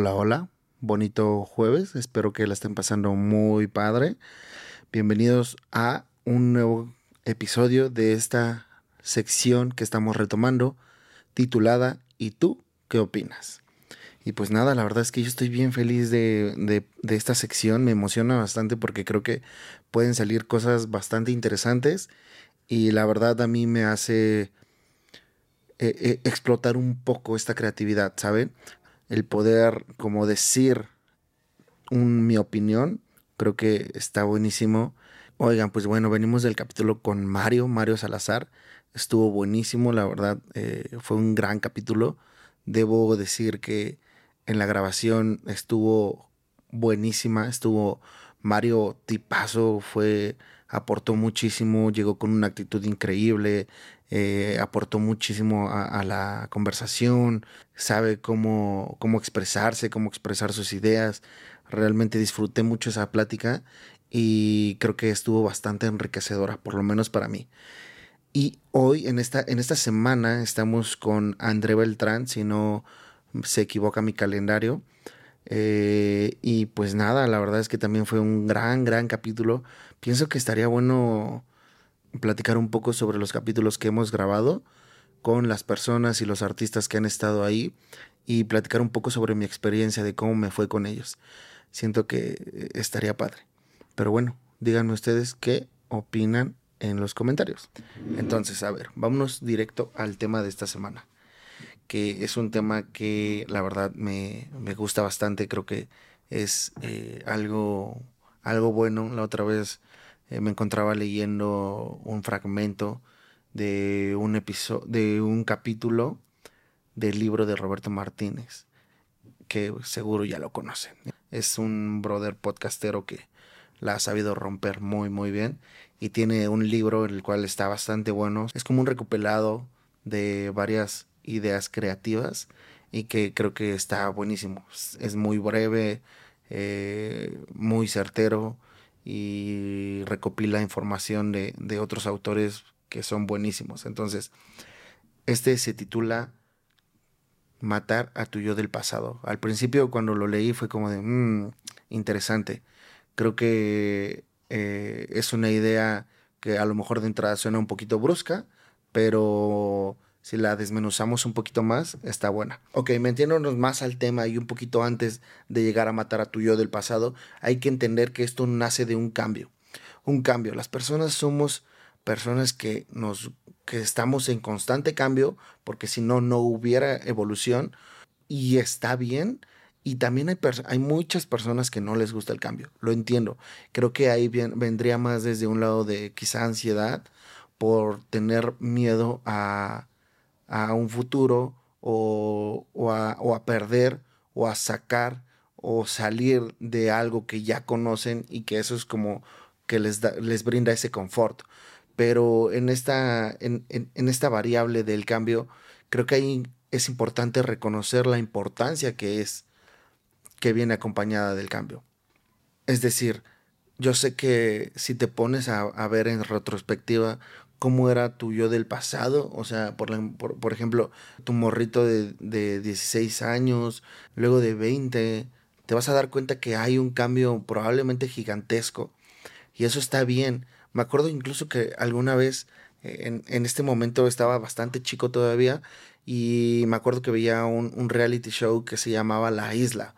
Hola, hola, bonito jueves, espero que la estén pasando muy padre. Bienvenidos a un nuevo episodio de esta sección que estamos retomando titulada ¿Y tú qué opinas? Y pues nada, la verdad es que yo estoy bien feliz de, esta sección, me emociona bastante porque creo que pueden salir cosas bastante interesantes y la verdad a mí me hace eh, eh, explotar un poco esta creatividad, ¿saben? El poder como decir mi opinión, creo que está buenísimo. Oigan, pues bueno, venimos del capítulo con Mario, Mario Salazar. Estuvo buenísimo, la verdad, eh, fue un gran capítulo. Debo decir que en la grabación estuvo buenísima, estuvo Mario tipazo, fue, aportó muchísimo, llegó con una actitud increíble, eh, aportó muchísimo a, la conversación, sabe cómo, cómo expresarse, cómo expresar sus ideas. Realmente disfruté mucho esa plática y creo que estuvo bastante enriquecedora, por lo menos para mí. Y hoy, en esta, en esta semana, estamos con André Beltrán, si no se equivoca mi calendario. Eh, y pues nada, la verdad es que también fue un gran, gran capítulo. Pienso que estaría bueno platicar un poco sobre los capítulos que hemos grabado con las personas y los artistas que han estado ahí y platicar un poco sobre mi experiencia de cómo me fue con ellos. Siento que estaría padre. Pero bueno, díganme ustedes qué opinan en los comentarios. Entonces, a ver, vámonos directo al tema de esta semana que es un tema que la verdad me, gusta bastante, creo que es eh, algo, algo bueno. La otra vez eh, me encontraba leyendo un fragmento de un episodio, de un capítulo del libro de Roberto Martínez, que seguro ya lo conocen. Es un brother podcastero que la ha sabido romper muy muy bien y tiene un libro en el cual está bastante bueno. Es como un recopilado de varias ideas creativas y que creo que está buenísimo. Es muy breve, eh, muy certero y recopila información de, de, otros autores que son buenísimos. Entonces, este se titula Matar a tu yo del pasado. Al principio cuando lo leí fue como de, mmm, interesante. Creo que eh, es una idea que a lo mejor de entrada suena un poquito brusca, pero si la desmenuzamos un poquito más, está buena. Ok, metiéndonos más al tema y un poquito antes de llegar a matar a tu yo del pasado, hay que entender que esto nace de un cambio. Un cambio. Las personas somos personas que nos que estamos en constante cambio, porque si no no hubiera evolución y está bien. Y también hay, hay muchas personas que no les gusta el cambio, lo entiendo. Creo que ahí vendría más desde un lado de quizá ansiedad por tener miedo a, a un futuro o, a, perder o a sacar o salir de algo que ya conocen y que eso es como que les, les brinda ese confort. Pero en esta, en, esta variable del cambio, creo que ahí es importante reconocer la importancia que es que viene acompañada del cambio. Es decir, yo sé que si te pones a, a ver en retrospectiva cómo era tu yo del pasado, o sea, por, por, ejemplo, tu morrito de, de 16 años, luego de 20, te vas a dar cuenta que hay un cambio probablemente gigantesco y eso está bien. Me acuerdo incluso que alguna vez eh, en, en este momento estaba bastante chico todavía y me acuerdo que veía un, un reality show que se llamaba La Isla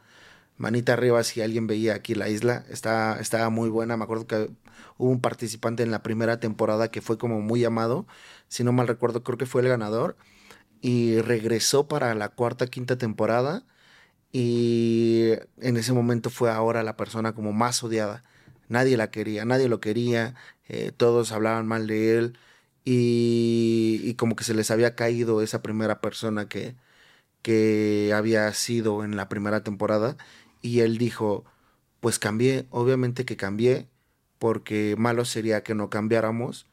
manita arriba si alguien veía aquí la isla. Está, estaba muy buena. Me acuerdo que hubo un participante en la primera temporada que fue como muy amado. Si no mal recuerdo, creo que fue el ganador. Y regresó para la cuarta, quinta temporada. Y en ese momento fue ahora la persona como más odiada. Nadie la quería, nadie lo quería. Eh, todos hablaban mal de él. Y, y como que se les había caído esa primera persona que, que había sido en la primera temporada y él dijo, pues cambié, obviamente que cambié, porque malo sería que no cambiáramos.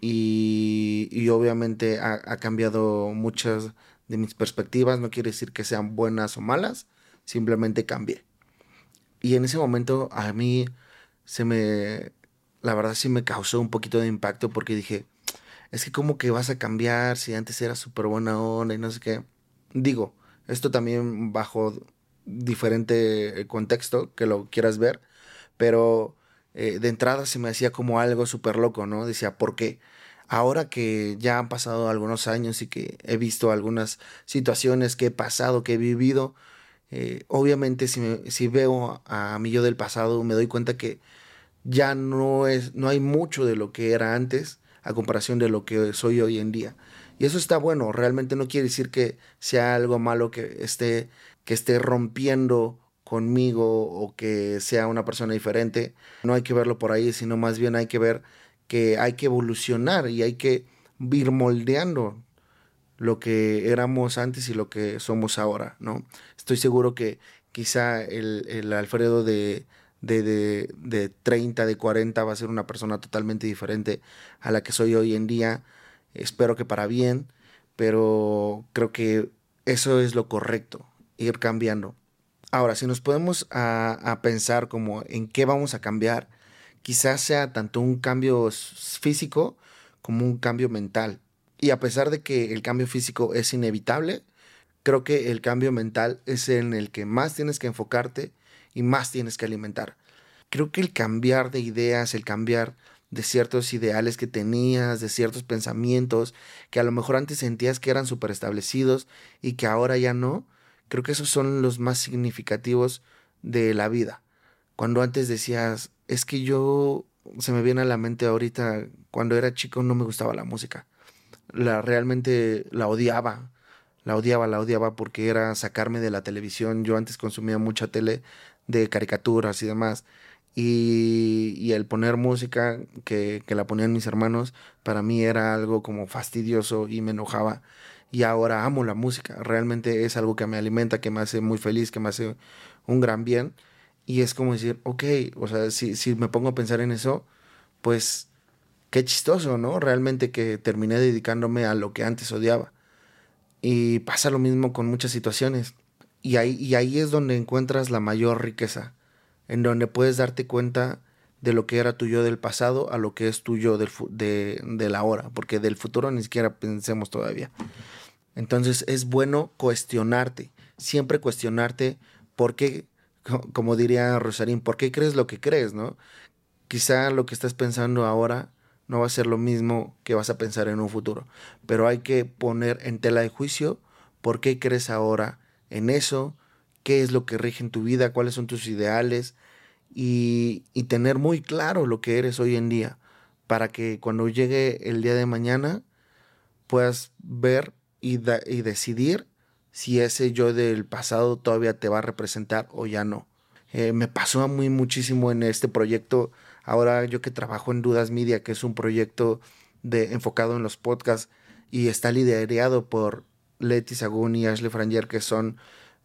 Y, y obviamente ha, ha, cambiado muchas de mis perspectivas, no quiere decir que sean buenas o malas, simplemente cambié. Y en ese momento a mí se me, la verdad sí me causó un poquito de impacto porque dije, es que como que vas a cambiar si antes era súper buena onda y no sé qué. Digo, esto también bajo diferente contexto que lo quieras ver, pero eh, de entrada se me hacía como algo súper loco, ¿no? Decía, ¿por qué? Ahora que ya han pasado algunos años y que he visto algunas situaciones que he pasado, que he vivido, eh, obviamente si, si veo a mi yo del pasado me doy cuenta que ya no, es, no hay mucho de lo que era antes a comparación de lo que soy hoy en día. Y eso está bueno, realmente no quiere decir que sea algo malo que esté, que esté rompiendo conmigo o que sea una persona diferente. No hay que verlo por ahí, sino más bien hay que ver que hay que evolucionar y hay que ir moldeando lo que éramos antes y lo que somos ahora, ¿no? Estoy seguro que quizá el, el Alfredo de, de, de, de 30, de 40 va a ser una persona totalmente diferente a la que soy hoy en día. Espero que para bien, pero creo que eso es lo correcto, ir cambiando. Ahora, si nos podemos a, pensar como en qué vamos a cambiar, quizás sea tanto un cambio físico como un cambio mental. Y a pesar de que el cambio físico es inevitable, creo que el cambio mental es en el que más tienes que enfocarte y más tienes que alimentar. Creo que el cambiar de ideas, el cambiar de ciertos ideales que tenías, de ciertos pensamientos que a lo mejor antes sentías que eran súper establecidos y que ahora ya no, creo que esos son los más significativos de la vida. Cuando antes decías, es que yo, se me viene a la mente ahorita, cuando era chico no me gustaba la música. La realmente la odiaba la odiaba, la odiaba porque era sacarme de la televisión. Yo antes consumía mucha tele de caricaturas y demás. Y, el poner música que, que, la ponían mis hermanos, para mí era algo como fastidioso y me enojaba. Y ahora amo la música. Realmente es algo que me alimenta, que me hace muy feliz, que me hace un gran bien. Y es como decir, ok, o sea, si, si me pongo a pensar en eso, pues qué chistoso, ¿no? Realmente que terminé dedicándome a lo que antes odiaba. Y pasa lo mismo con muchas situaciones. Y ahí, y ahí es donde encuentras la mayor riqueza, en donde puedes darte cuenta de lo que era tuyo del pasado a lo que es tuyo del, de, de la hora, porque del futuro ni siquiera pensemos todavía. Entonces es bueno cuestionarte, siempre cuestionarte por qué, como diría Rosarín, por qué crees lo que crees, ¿no? Quizá lo que estás pensando ahora no va a ser lo mismo que vas a pensar en un futuro. Pero hay que poner en tela de juicio por qué crees ahora en eso, qué es lo que rige en tu vida, cuáles son tus ideales y, tener muy claro lo que eres hoy en día para que cuando llegue el día de mañana puedas ver y, decidir si ese yo del pasado todavía te va a representar o ya no. Eh, me pasó a mí muchísimo en este proyecto Ahora yo que trabajo en Dudas Media, que es un proyecto de, enfocado en los podcasts y está liderado por Leti Sagún y Ashley Franger, que son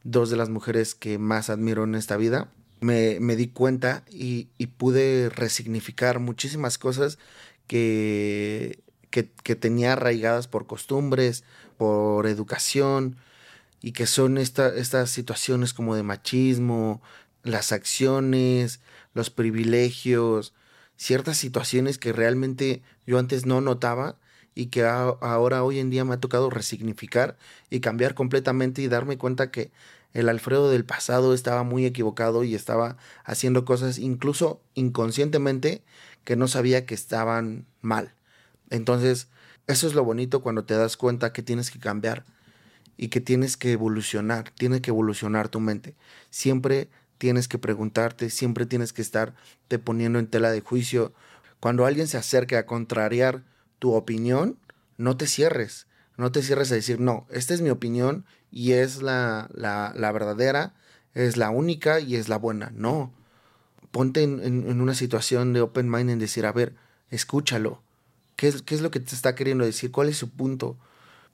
dos de las mujeres que más admiro en esta vida, me, di cuenta y, pude resignificar muchísimas cosas que, que, tenía arraigadas por costumbres, por educación, y que son estas situaciones como de machismo, las acciones, los privilegios, ciertas situaciones que realmente yo antes no notaba y que ahora hoy en día me ha tocado resignificar y cambiar completamente y darme cuenta que el Alfredo del pasado estaba muy equivocado y estaba haciendo cosas incluso inconscientemente que no sabía que estaban mal. Entonces, eso es lo bonito cuando te das cuenta que tienes que cambiar y que tienes que evolucionar, tiene que evolucionar tu mente. Siempre tienes que preguntarte, siempre tienes que estar te poniendo en tela de juicio. Cuando alguien se acerque a contrariar tu opinión, no te cierres, no te cierres a decir, no, esta es mi opinión y es la, la, la verdadera, es la única y es la buena. No, ponte en, en, una situación de open mind en decir, a ver, escúchalo. ¿Qué es, ¿Qué es lo que te está queriendo decir? ¿Cuál es su punto?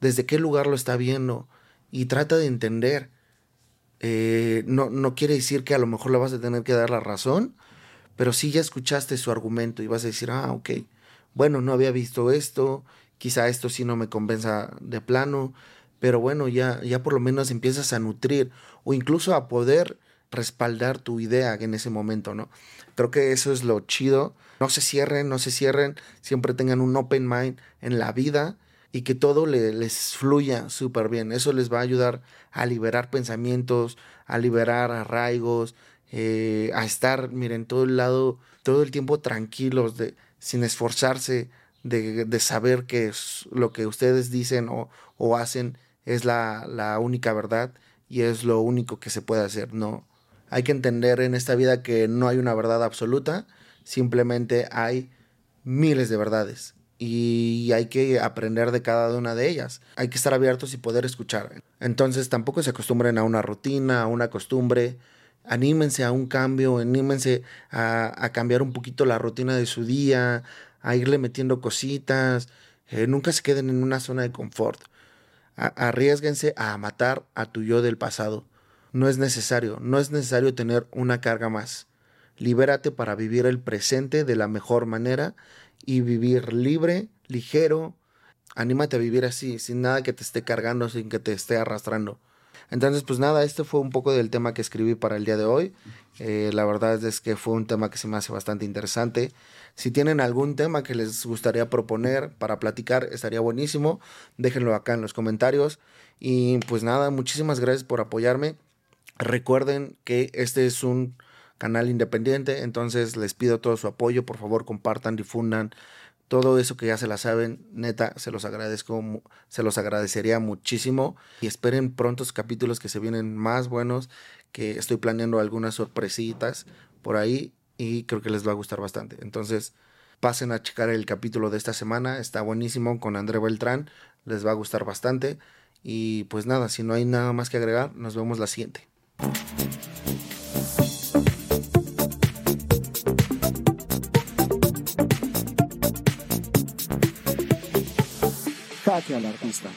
¿Desde qué lugar lo está viendo? Y trata de entender eh, no, no quiere decir que a lo mejor le vas a tener que dar la razón, pero sí ya escuchaste su argumento y vas a decir, ah, ok, bueno, no había visto esto, quizá esto sí no me convenza de plano, pero bueno, ya, ya por lo menos empiezas a nutrir o incluso a poder respaldar tu idea en ese momento, ¿no? Creo que eso es lo chido. No se cierren, no se cierren, siempre tengan un open mind en la vida y que todo les fluya súper bien. Eso les va a ayudar a liberar pensamientos, a liberar arraigos, eh, a estar, miren, todo el lado, todo el tiempo tranquilos, de, sin esforzarse, de, saber que es lo que ustedes dicen o, o hacen es la, la, única verdad y es lo único que se puede hacer. No, hay que entender en esta vida que no hay una verdad absoluta, simplemente hay miles de verdades y hay que aprender de cada una de ellas. Hay que estar abiertos y poder escuchar. Entonces tampoco se acostumbren a una rutina, a una costumbre. Anímense a un cambio, anímense a, cambiar un poquito la rutina de su día, a irle metiendo cositas. Eh, nunca se queden en una zona de confort. arriesguense a matar a tu yo del pasado. No es necesario, no es necesario tener una carga más. Libérate para vivir el presente de la mejor manera y vivir libre, ligero. Anímate a vivir así, sin nada que te esté cargando, sin que te esté arrastrando. Entonces, pues nada, este fue un poco del tema que escribí para el día de hoy. Eh, la verdad es que fue un tema que se me hace bastante interesante. Si tienen algún tema que les gustaría proponer para platicar, estaría buenísimo. Déjenlo acá en los comentarios. Y pues nada, muchísimas gracias por apoyarme. Recuerden que este es un canal independiente, entonces les pido todo su apoyo, por favor compartan, difundan todo eso que ya se la saben, neta, se los agradezco, se los agradecería muchísimo y esperen prontos capítulos que se vienen más buenos, que estoy planeando algunas sorpresitas por ahí y creo que les va a gustar bastante. Entonces, pasen a checar el capítulo de esta semana, está buenísimo con André Beltrán, les va a gustar bastante y pues nada, si no hay nada más que agregar, nos vemos la siguiente. Al artista.